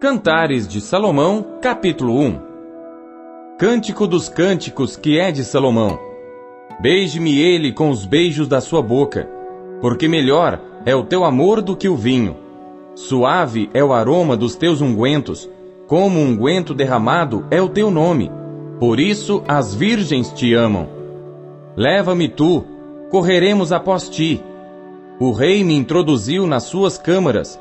Cantares de Salomão, capítulo 1 Cântico dos cânticos que é de Salomão. Beije-me ele com os beijos da sua boca, porque melhor é o teu amor do que o vinho. Suave é o aroma dos teus ungüentos, como unguento derramado é o teu nome. Por isso as virgens te amam. Leva-me tu, correremos após ti. O rei me introduziu nas suas câmaras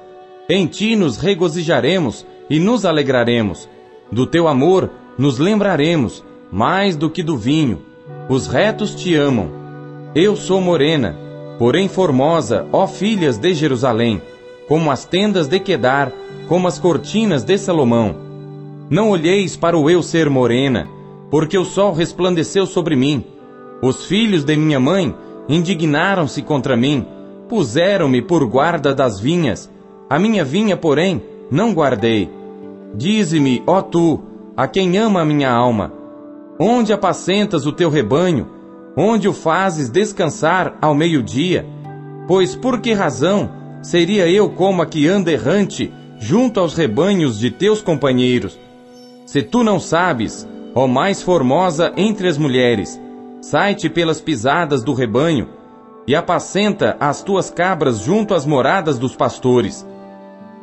em ti nos regozijaremos e nos alegraremos. Do teu amor nos lembraremos, mais do que do vinho. Os retos te amam. Eu sou morena, porém formosa, ó filhas de Jerusalém, como as tendas de Quedar, como as cortinas de Salomão. Não olheis para o eu ser morena, porque o sol resplandeceu sobre mim. Os filhos de minha mãe indignaram-se contra mim, puseram-me por guarda das vinhas, a minha vinha, porém, não guardei. Dize-me, ó tu, a quem ama a minha alma, onde apacentas o teu rebanho, onde o fazes descansar ao meio-dia? Pois por que razão seria eu como a que anda errante junto aos rebanhos de teus companheiros? Se tu não sabes, ó mais formosa entre as mulheres, sai-te pelas pisadas do rebanho e apacenta as tuas cabras junto às moradas dos pastores.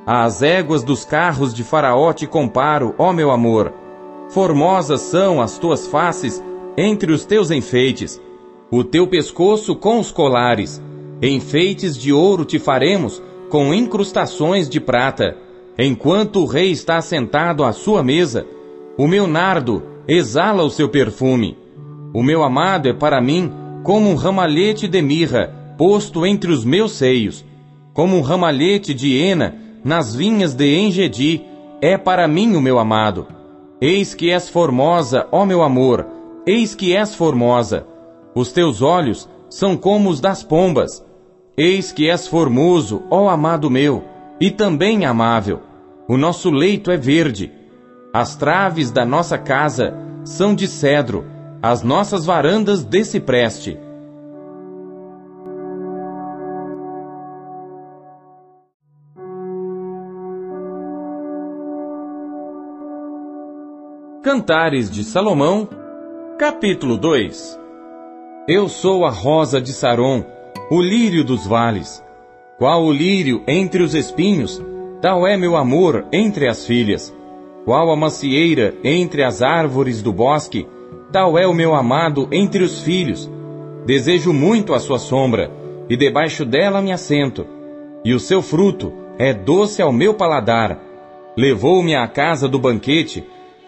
Às éguas dos carros de Faraó te comparo, ó meu amor. Formosas são as tuas faces entre os teus enfeites, o teu pescoço com os colares. Enfeites de ouro te faremos, com incrustações de prata. Enquanto o rei está sentado à sua mesa, o meu nardo exala o seu perfume. O meu amado é para mim como um ramalhete de mirra posto entre os meus seios, como um ramalhete de hena nas vinhas de Engedi, é para mim o meu amado. Eis que és formosa, ó meu amor, eis que és formosa. Os teus olhos são como os das pombas. Eis que és formoso, ó amado meu, e também amável. O nosso leito é verde. As traves da nossa casa são de cedro, as nossas varandas de cipreste. Cantares de Salomão, capítulo 2 Eu sou a rosa de Saron, o lírio dos vales. Qual o lírio entre os espinhos, tal é meu amor entre as filhas. Qual a macieira entre as árvores do bosque, tal é o meu amado entre os filhos. Desejo muito a sua sombra, e debaixo dela me assento. E o seu fruto é doce ao meu paladar. Levou-me à casa do banquete,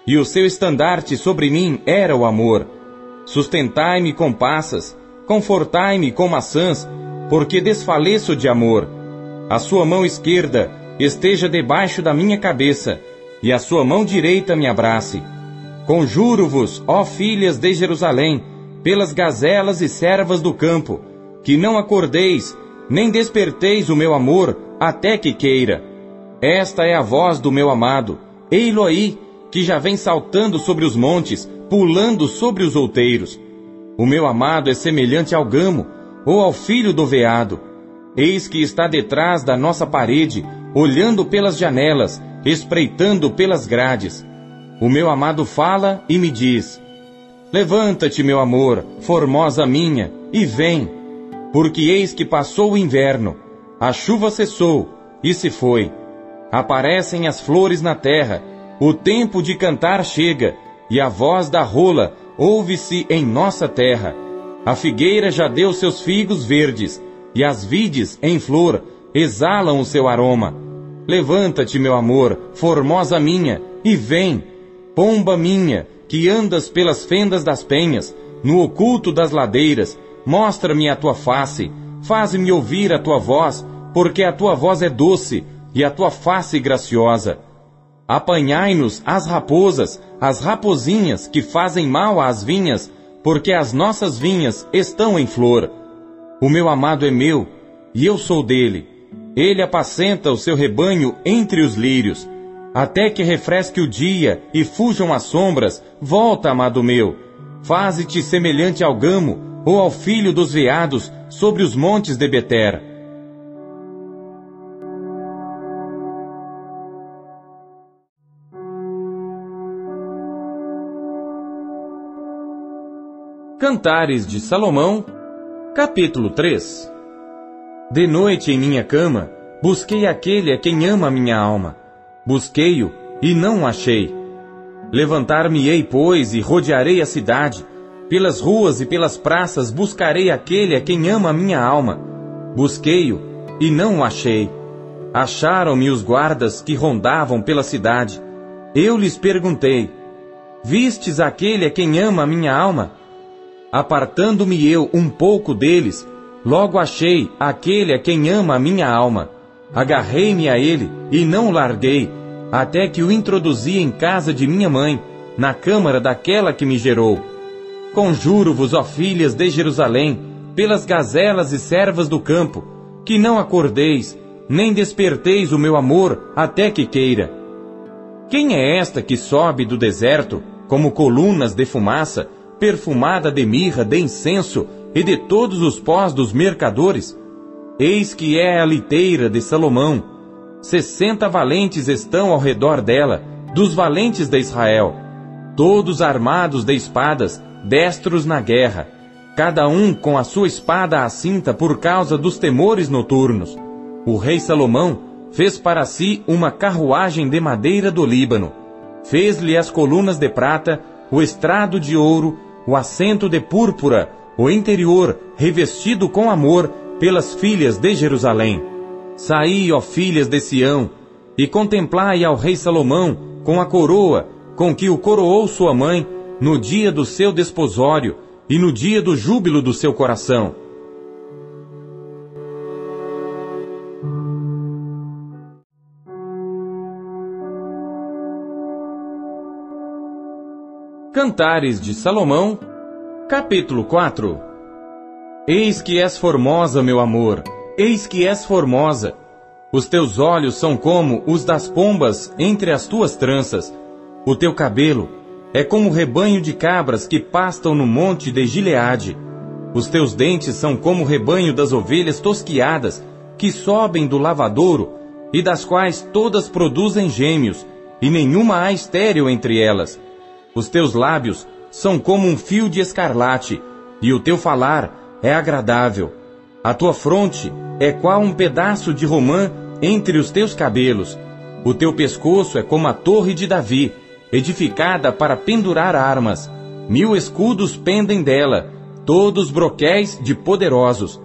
e o seu estandarte sobre mim era o amor. Sustentai-me com passas, confortai-me com maçãs, porque desfaleço de amor. A sua mão esquerda esteja debaixo da minha cabeça, e a sua mão direita me abrace. Conjuro-vos, ó filhas de Jerusalém, pelas gazelas e servas do campo, que não acordeis, nem desperteis o meu amor, até que queira. Esta é a voz do meu amado, ei-lo aí, que já vem saltando sobre os montes, pulando sobre os outeiros. O meu amado é semelhante ao gamo, ou ao filho do veado. Eis que está detrás da nossa parede, olhando pelas janelas, espreitando pelas grades. O meu amado fala e me diz: Levanta-te, meu amor, formosa minha, e vem, porque eis que passou o inverno, a chuva cessou e se foi. Aparecem as flores na terra, o tempo de cantar chega, e a voz da rola ouve-se em nossa terra. A figueira já deu seus figos verdes, e as vides em flor exalam o seu aroma. Levanta-te, meu amor, formosa minha, e vem, pomba minha, que andas pelas fendas das penhas, no oculto das ladeiras, mostra-me a tua face, faz-me ouvir a tua voz, porque a tua voz é doce e a tua face graciosa. Apanhai-nos as raposas, as rapozinhas que fazem mal às vinhas, porque as nossas vinhas estão em flor. O meu amado é meu, e eu sou dele. Ele apacenta o seu rebanho entre os lírios. Até que refresque o dia e fujam as sombras, volta, amado meu. Faze-te semelhante ao gamo ou ao filho dos veados sobre os montes de Beter. Cantares de Salomão, capítulo 3 De noite em minha cama, busquei aquele a quem ama minha alma. Busquei-o e não o achei. Levantar-me-ei, pois, e rodearei a cidade. Pelas ruas e pelas praças buscarei aquele a quem ama minha alma. Busquei-o e não o achei. Acharam-me os guardas que rondavam pela cidade. Eu lhes perguntei: Vistes aquele a quem ama minha alma? Apartando-me eu um pouco deles, logo achei aquele a quem ama a minha alma. Agarrei-me a ele e não o larguei, até que o introduzi em casa de minha mãe, na câmara daquela que me gerou. Conjuro-vos, ó filhas de Jerusalém, pelas gazelas e servas do campo, que não acordeis, nem desperteis o meu amor até que queira. Quem é esta que sobe do deserto, como colunas de fumaça, perfumada de mirra, de incenso e de todos os pós dos mercadores? Eis que é a liteira de Salomão. Sessenta valentes estão ao redor dela, dos valentes de Israel, todos armados de espadas, destros na guerra, cada um com a sua espada à cinta por causa dos temores noturnos. O rei Salomão fez para si uma carruagem de madeira do Líbano, fez-lhe as colunas de prata, o estrado de ouro, o assento de púrpura, o interior revestido com amor pelas filhas de Jerusalém. Saí, ó filhas de Sião, e contemplai ao rei Salomão com a coroa com que o coroou sua mãe no dia do seu desposório e no dia do júbilo do seu coração. Cantares de Salomão, capítulo 4 Eis que és formosa, meu amor, eis que és formosa. Os teus olhos são como os das pombas entre as tuas tranças. O teu cabelo é como o rebanho de cabras que pastam no monte de Gileade. Os teus dentes são como o rebanho das ovelhas tosquiadas que sobem do lavadouro e das quais todas produzem gêmeos, e nenhuma há estéril entre elas. Os teus lábios são como um fio de escarlate, e o teu falar é agradável. A tua fronte é qual um pedaço de romã entre os teus cabelos. O teu pescoço é como a torre de Davi, edificada para pendurar armas. Mil escudos pendem dela, todos broquéis de poderosos.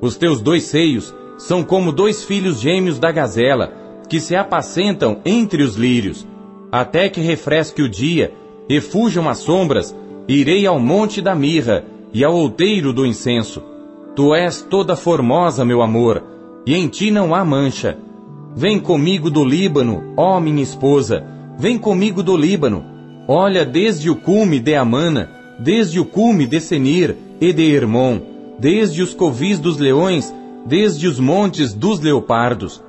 Os teus dois seios são como dois filhos gêmeos da gazela, que se apacentam entre os lírios. Até que refresque o dia e fujam as sombras, irei ao monte da mirra, e ao outeiro do incenso. Tu és toda formosa, meu amor, e em ti não há mancha. Vem comigo do Líbano, ó minha esposa, vem comigo do Líbano. Olha desde o cume de Amana, desde o cume de Senir e de Hermon, desde os covis dos leões, desde os montes dos leopardos.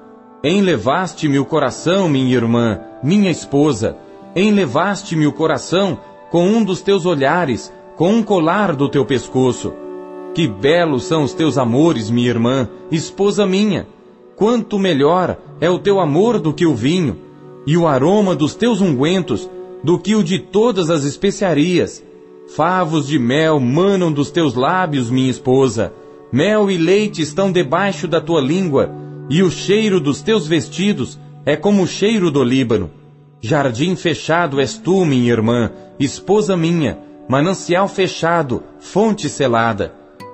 Enlevaste-me o coração, minha irmã, minha esposa, enlevaste-me o coração com um dos teus olhares, com um colar do teu pescoço. Que belos são os teus amores, minha irmã, esposa minha. Quanto melhor é o teu amor do que o vinho, e o aroma dos teus ungüentos do que o de todas as especiarias. Favos de mel manam dos teus lábios, minha esposa. Mel e leite estão debaixo da tua língua, e o cheiro dos teus vestidos é como o cheiro do Líbano. Jardim fechado és tu, minha irmã, esposa minha, manancial fechado, fonte selada.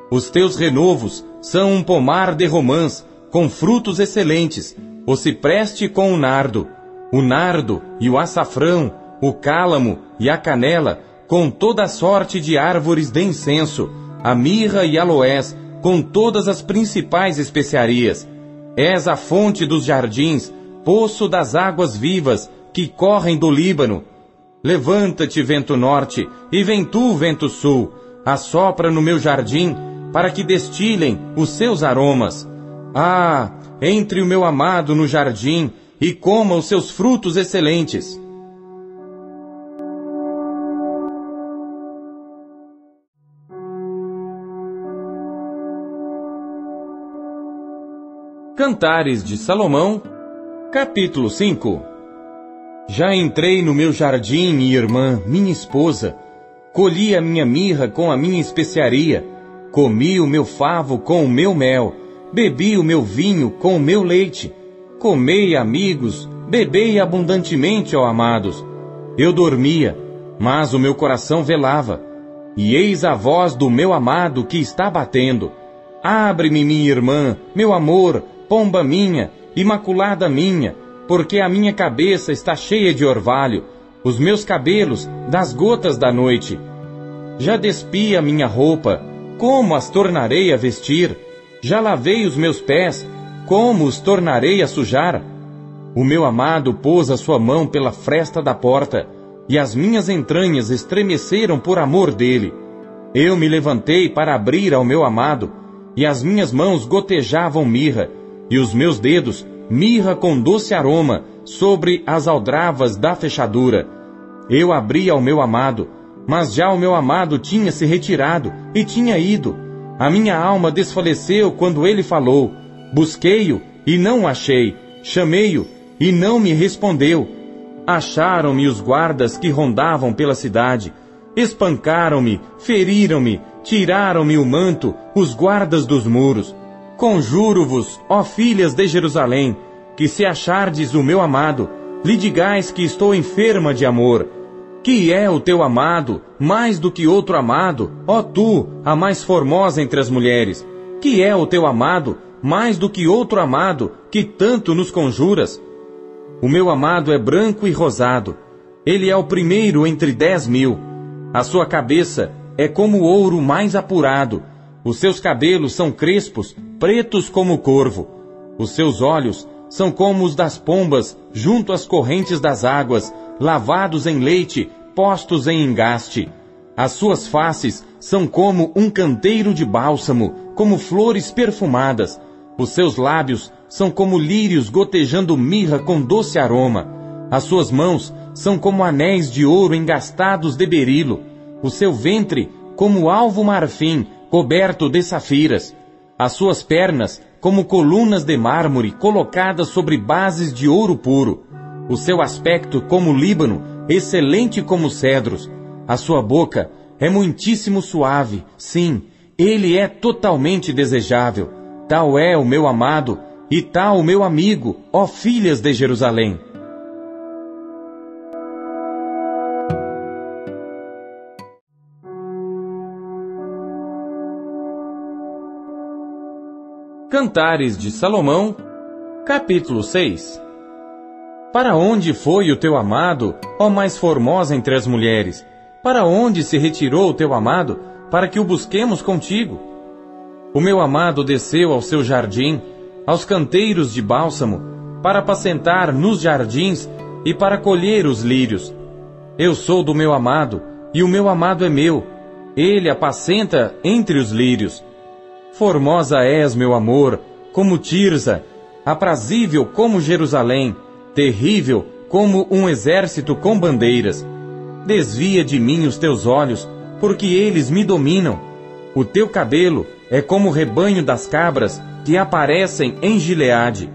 Os teus renovos são um pomar de romãs, com frutos excelentes, o cipreste com o nardo, o nardo e o açafrão, o cálamo e a canela, com toda a sorte de árvores de incenso, a mirra e aloés, com todas as principais especiarias. És a fonte dos jardins, poço das águas vivas, que correm do Líbano, Levanta-te, vento norte, e vem tu, vento sul, assopra no meu jardim, para que destilem os seus aromas. Ah, entre o meu amado no jardim, e coma os seus frutos excelentes. Cantares de Salomão, capítulo 5 já entrei no meu jardim, minha irmã, minha esposa. colhi a minha mirra com a minha especiaria, comi o meu favo com o meu mel, bebi o meu vinho com o meu leite. Comei, amigos, bebei abundantemente, ó amados. Eu dormia, mas o meu coração velava. E eis a voz do meu amado que está batendo. Abre-me, minha irmã, meu amor, pomba minha, imaculada minha, porque a minha cabeça está cheia de orvalho, os meus cabelos das gotas da noite. Já despi a minha roupa, como as tornarei a vestir? Já lavei os meus pés, como os tornarei a sujar? O meu amado pôs a sua mão pela fresta da porta, e as minhas entranhas estremeceram por amor dele. Eu me levantei para abrir ao meu amado, e as minhas mãos gotejavam mirra, e os meus dedos mirra com doce aroma sobre as aldravas da fechadura. Eu abri ao meu amado, mas já o meu amado tinha se retirado e tinha ido. A minha alma desfaleceu quando ele falou. Busquei-o e não o achei. Chamei-o e não me respondeu. Acharam-me os guardas que rondavam pela cidade. Espancaram-me, feriram-me, tiraram-me o manto, os guardas dos muros. Conjuro-vos, ó filhas de Jerusalém, que se achardes o meu amado, lhe digais que estou enferma de amor. Que é o teu amado, mais do que outro amado, ó tu, a mais formosa entre as mulheres? Que é o teu amado, mais do que outro amado, que tanto nos conjuras? O meu amado é branco e rosado. Ele é o primeiro entre dez mil. A sua cabeça é como ouro mais apurado. Os seus cabelos são crespos, pretos como o corvo. Os seus olhos são como os das pombas junto às correntes das águas, lavados em leite, postos em engaste. As suas faces são como um canteiro de bálsamo, como flores perfumadas. Os seus lábios são como lírios gotejando mirra com doce aroma. As suas mãos são como anéis de ouro engastados de berilo. O seu ventre como alvo marfim, coberto de safiras. As suas pernas como colunas de mármore colocadas sobre bases de ouro puro. O seu aspecto como Líbano, excelente como cedros. A sua boca é muitíssimo suave, sim, ele é totalmente desejável. Tal é o meu amado, e tal o meu amigo, ó filhas de Jerusalém. Cantares de Salomão, capítulo 6 Para onde foi o teu amado, ó mais formosa entre as mulheres? Para onde se retirou o teu amado, para que o busquemos contigo? O meu amado desceu ao seu jardim, aos canteiros de bálsamo, para apacentar nos jardins e para colher os lírios. Eu sou do meu amado, e o meu amado é meu. Ele apacenta entre os lírios. Formosa és, meu amor, como Tirza, aprazível como Jerusalém, terrível como um exército com bandeiras. Desvia de mim os teus olhos, porque eles me dominam. O teu cabelo é como o rebanho das cabras, que aparecem em Gileade.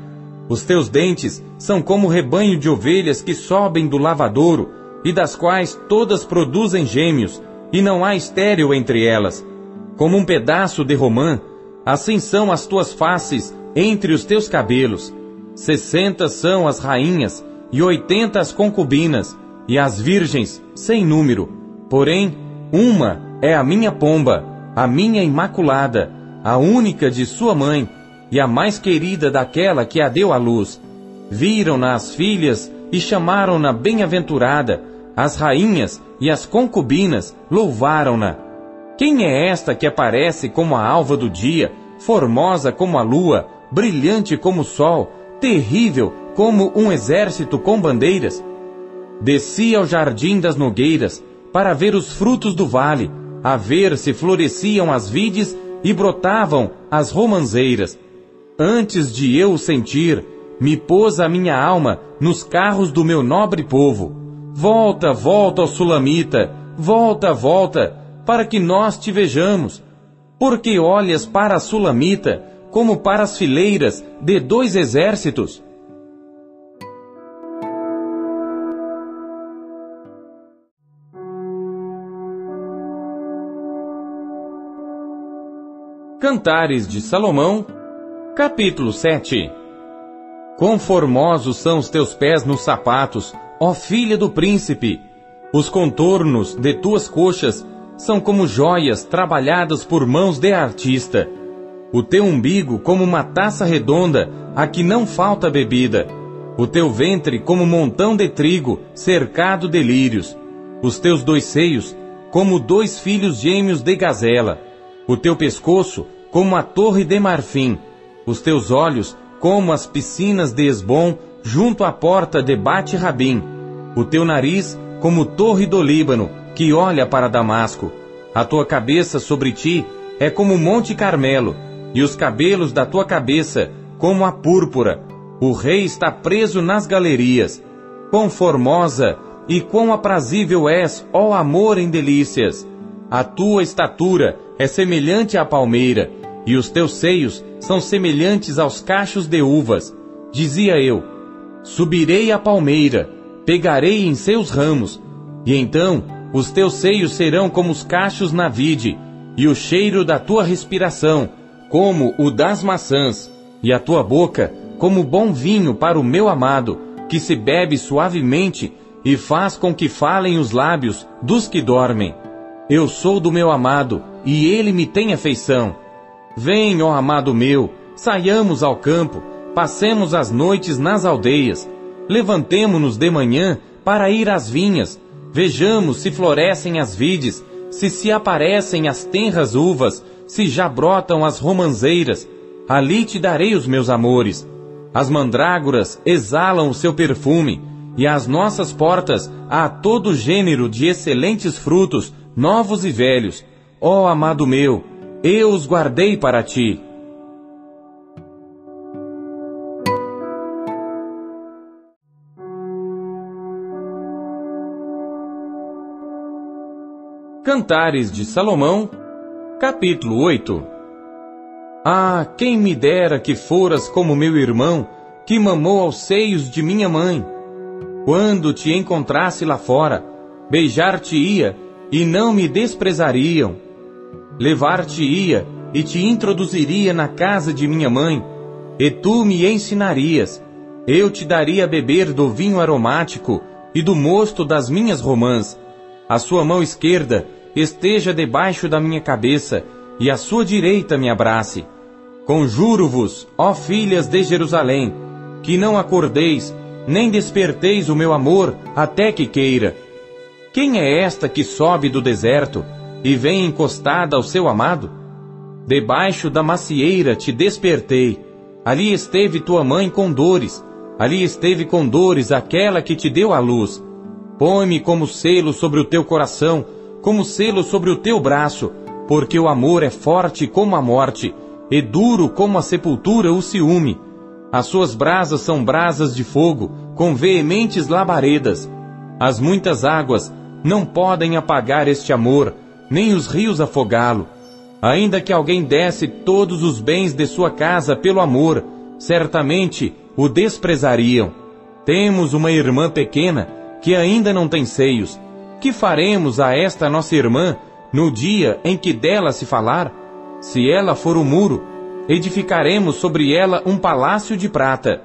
Os teus dentes são como o rebanho de ovelhas que sobem do lavadouro, e das quais todas produzem gêmeos, e não há estéril entre elas. Como um pedaço de romã, assim são as tuas faces entre os teus cabelos. Sessenta são as rainhas, e oitenta as concubinas, e as virgens, sem número. Porém, uma é a minha pomba, a minha imaculada, a única de sua mãe, e a mais querida daquela que a deu à luz. Viram-na as filhas e chamaram-na bem-aventurada, as rainhas e as concubinas louvaram-na. Quem é esta que aparece como a alva do dia, formosa como a lua, brilhante como o sol, terrível como um exército com bandeiras? Desci ao jardim das nogueiras para ver os frutos do vale, a ver se floresciam as vides e brotavam as romanzeiras. Antes de eu o sentir, me pôs a minha alma nos carros do meu nobre povo. Volta, volta, ó Sulamita, volta, volta, para que nós te vejamos. Porque olhas para a Sulamita como para as fileiras de dois exércitos? Cantares de Salomão, capítulo 7 Conformosos são os teus pés nos sapatos, ó filha do príncipe. Os contornos de tuas coxas são como joias trabalhadas por mãos de artista. O teu umbigo como uma taça redonda, a que não falta bebida. O teu ventre como montão de trigo, cercado de lírios. Os teus dois seios como dois filhos gêmeos de gazela o teu pescoço como a torre de marfim, os teus olhos como as piscinas de Esbom junto à porta de Bate-Rabim, o teu nariz como torre do Líbano, que olha para Damasco. A tua cabeça sobre ti é como o Monte Carmelo, e os cabelos da tua cabeça como a púrpura. O rei está preso nas galerias. Quão formosa e quão aprazível és, ó amor em delícias! A tua estatura é semelhante à palmeira, e os teus seios são semelhantes aos cachos de uvas. Dizia eu: Subirei à palmeira, pegarei em seus ramos, e então os teus seios serão como os cachos na vide, e o cheiro da tua respiração, como o das maçãs, e a tua boca, como bom vinho para o meu amado, que se bebe suavemente e faz com que falem os lábios dos que dormem. Eu sou do meu amado, e ele me tem afeição. Vem, ó amado meu, saiamos ao campo, passemos as noites nas aldeias, levantemo-nos de manhã para ir às vinhas, vejamos se florescem as vides, se se aparecem as tenras uvas, se já brotam as romanzeiras, ali te darei os meus amores. As mandrágoras exalam o seu perfume, e às nossas portas há todo gênero de excelentes frutos, novos e velhos. Ó oh, amado meu, eu os guardei para ti. Cantares de Salomão, capítulo 8 Ah, quem me dera que foras como meu irmão, que mamou aos seios de minha mãe. Quando te encontrasse lá fora, beijar-te-ia e não me desprezariam. Levar-te-ia e te introduziria na casa de minha mãe, e tu me ensinarias. Eu te daria a beber do vinho aromático e do mosto das minhas romãs. A sua mão esquerda esteja debaixo da minha cabeça, e a sua direita me abrace. Conjuro-vos, ó filhas de Jerusalém, que não acordeis, nem desperteis o meu amor até que queira quem é esta que sobe do deserto e vem encostada ao seu amado? Debaixo da macieira te despertei. Ali esteve tua mãe com dores. Ali esteve com dores aquela que te deu a luz. Põe-me como selo sobre o teu coração, como selo sobre o teu braço, porque o amor é forte como a morte, e duro como a sepultura o ciúme. As suas brasas são brasas de fogo, com veementes labaredas. As muitas águas não podem apagar este amor, nem os rios afogá-lo. Ainda que alguém desse todos os bens de sua casa pelo amor, certamente o desprezariam. Temos uma irmã pequena que ainda não tem seios. Que faremos a esta nossa irmã no dia em que dela se falar? Se ela for o muro, edificaremos sobre ela um palácio de prata.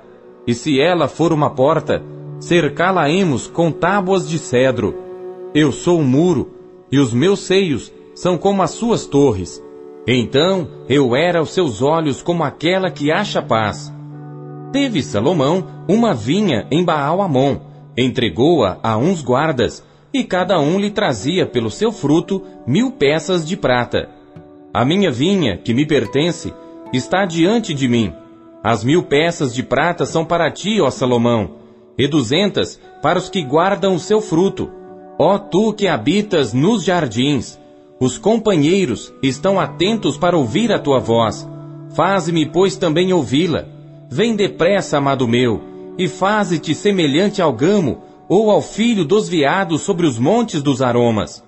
E se ela for uma porta, cercá-la-emos com tábuas de cedro. Eu sou o muro, e os meus seios são como as suas torres. Então eu era aos seus olhos como aquela que acha paz. Teve Salomão uma vinha em Baal-Amon, entregou-a a uns guardas, e cada um lhe trazia pelo seu fruto mil peças de prata. A minha vinha, que me pertence, está diante de mim. As mil peças de prata são para ti, ó Salomão, e duzentas para os que guardam o seu fruto Ó tu que habitas nos jardins, os companheiros estão atentos para ouvir a tua voz. Faze-me, pois, também ouvi-la. Vem depressa, amado meu, e faze-te semelhante ao gamo ou ao filho dos veados sobre os montes dos aromas.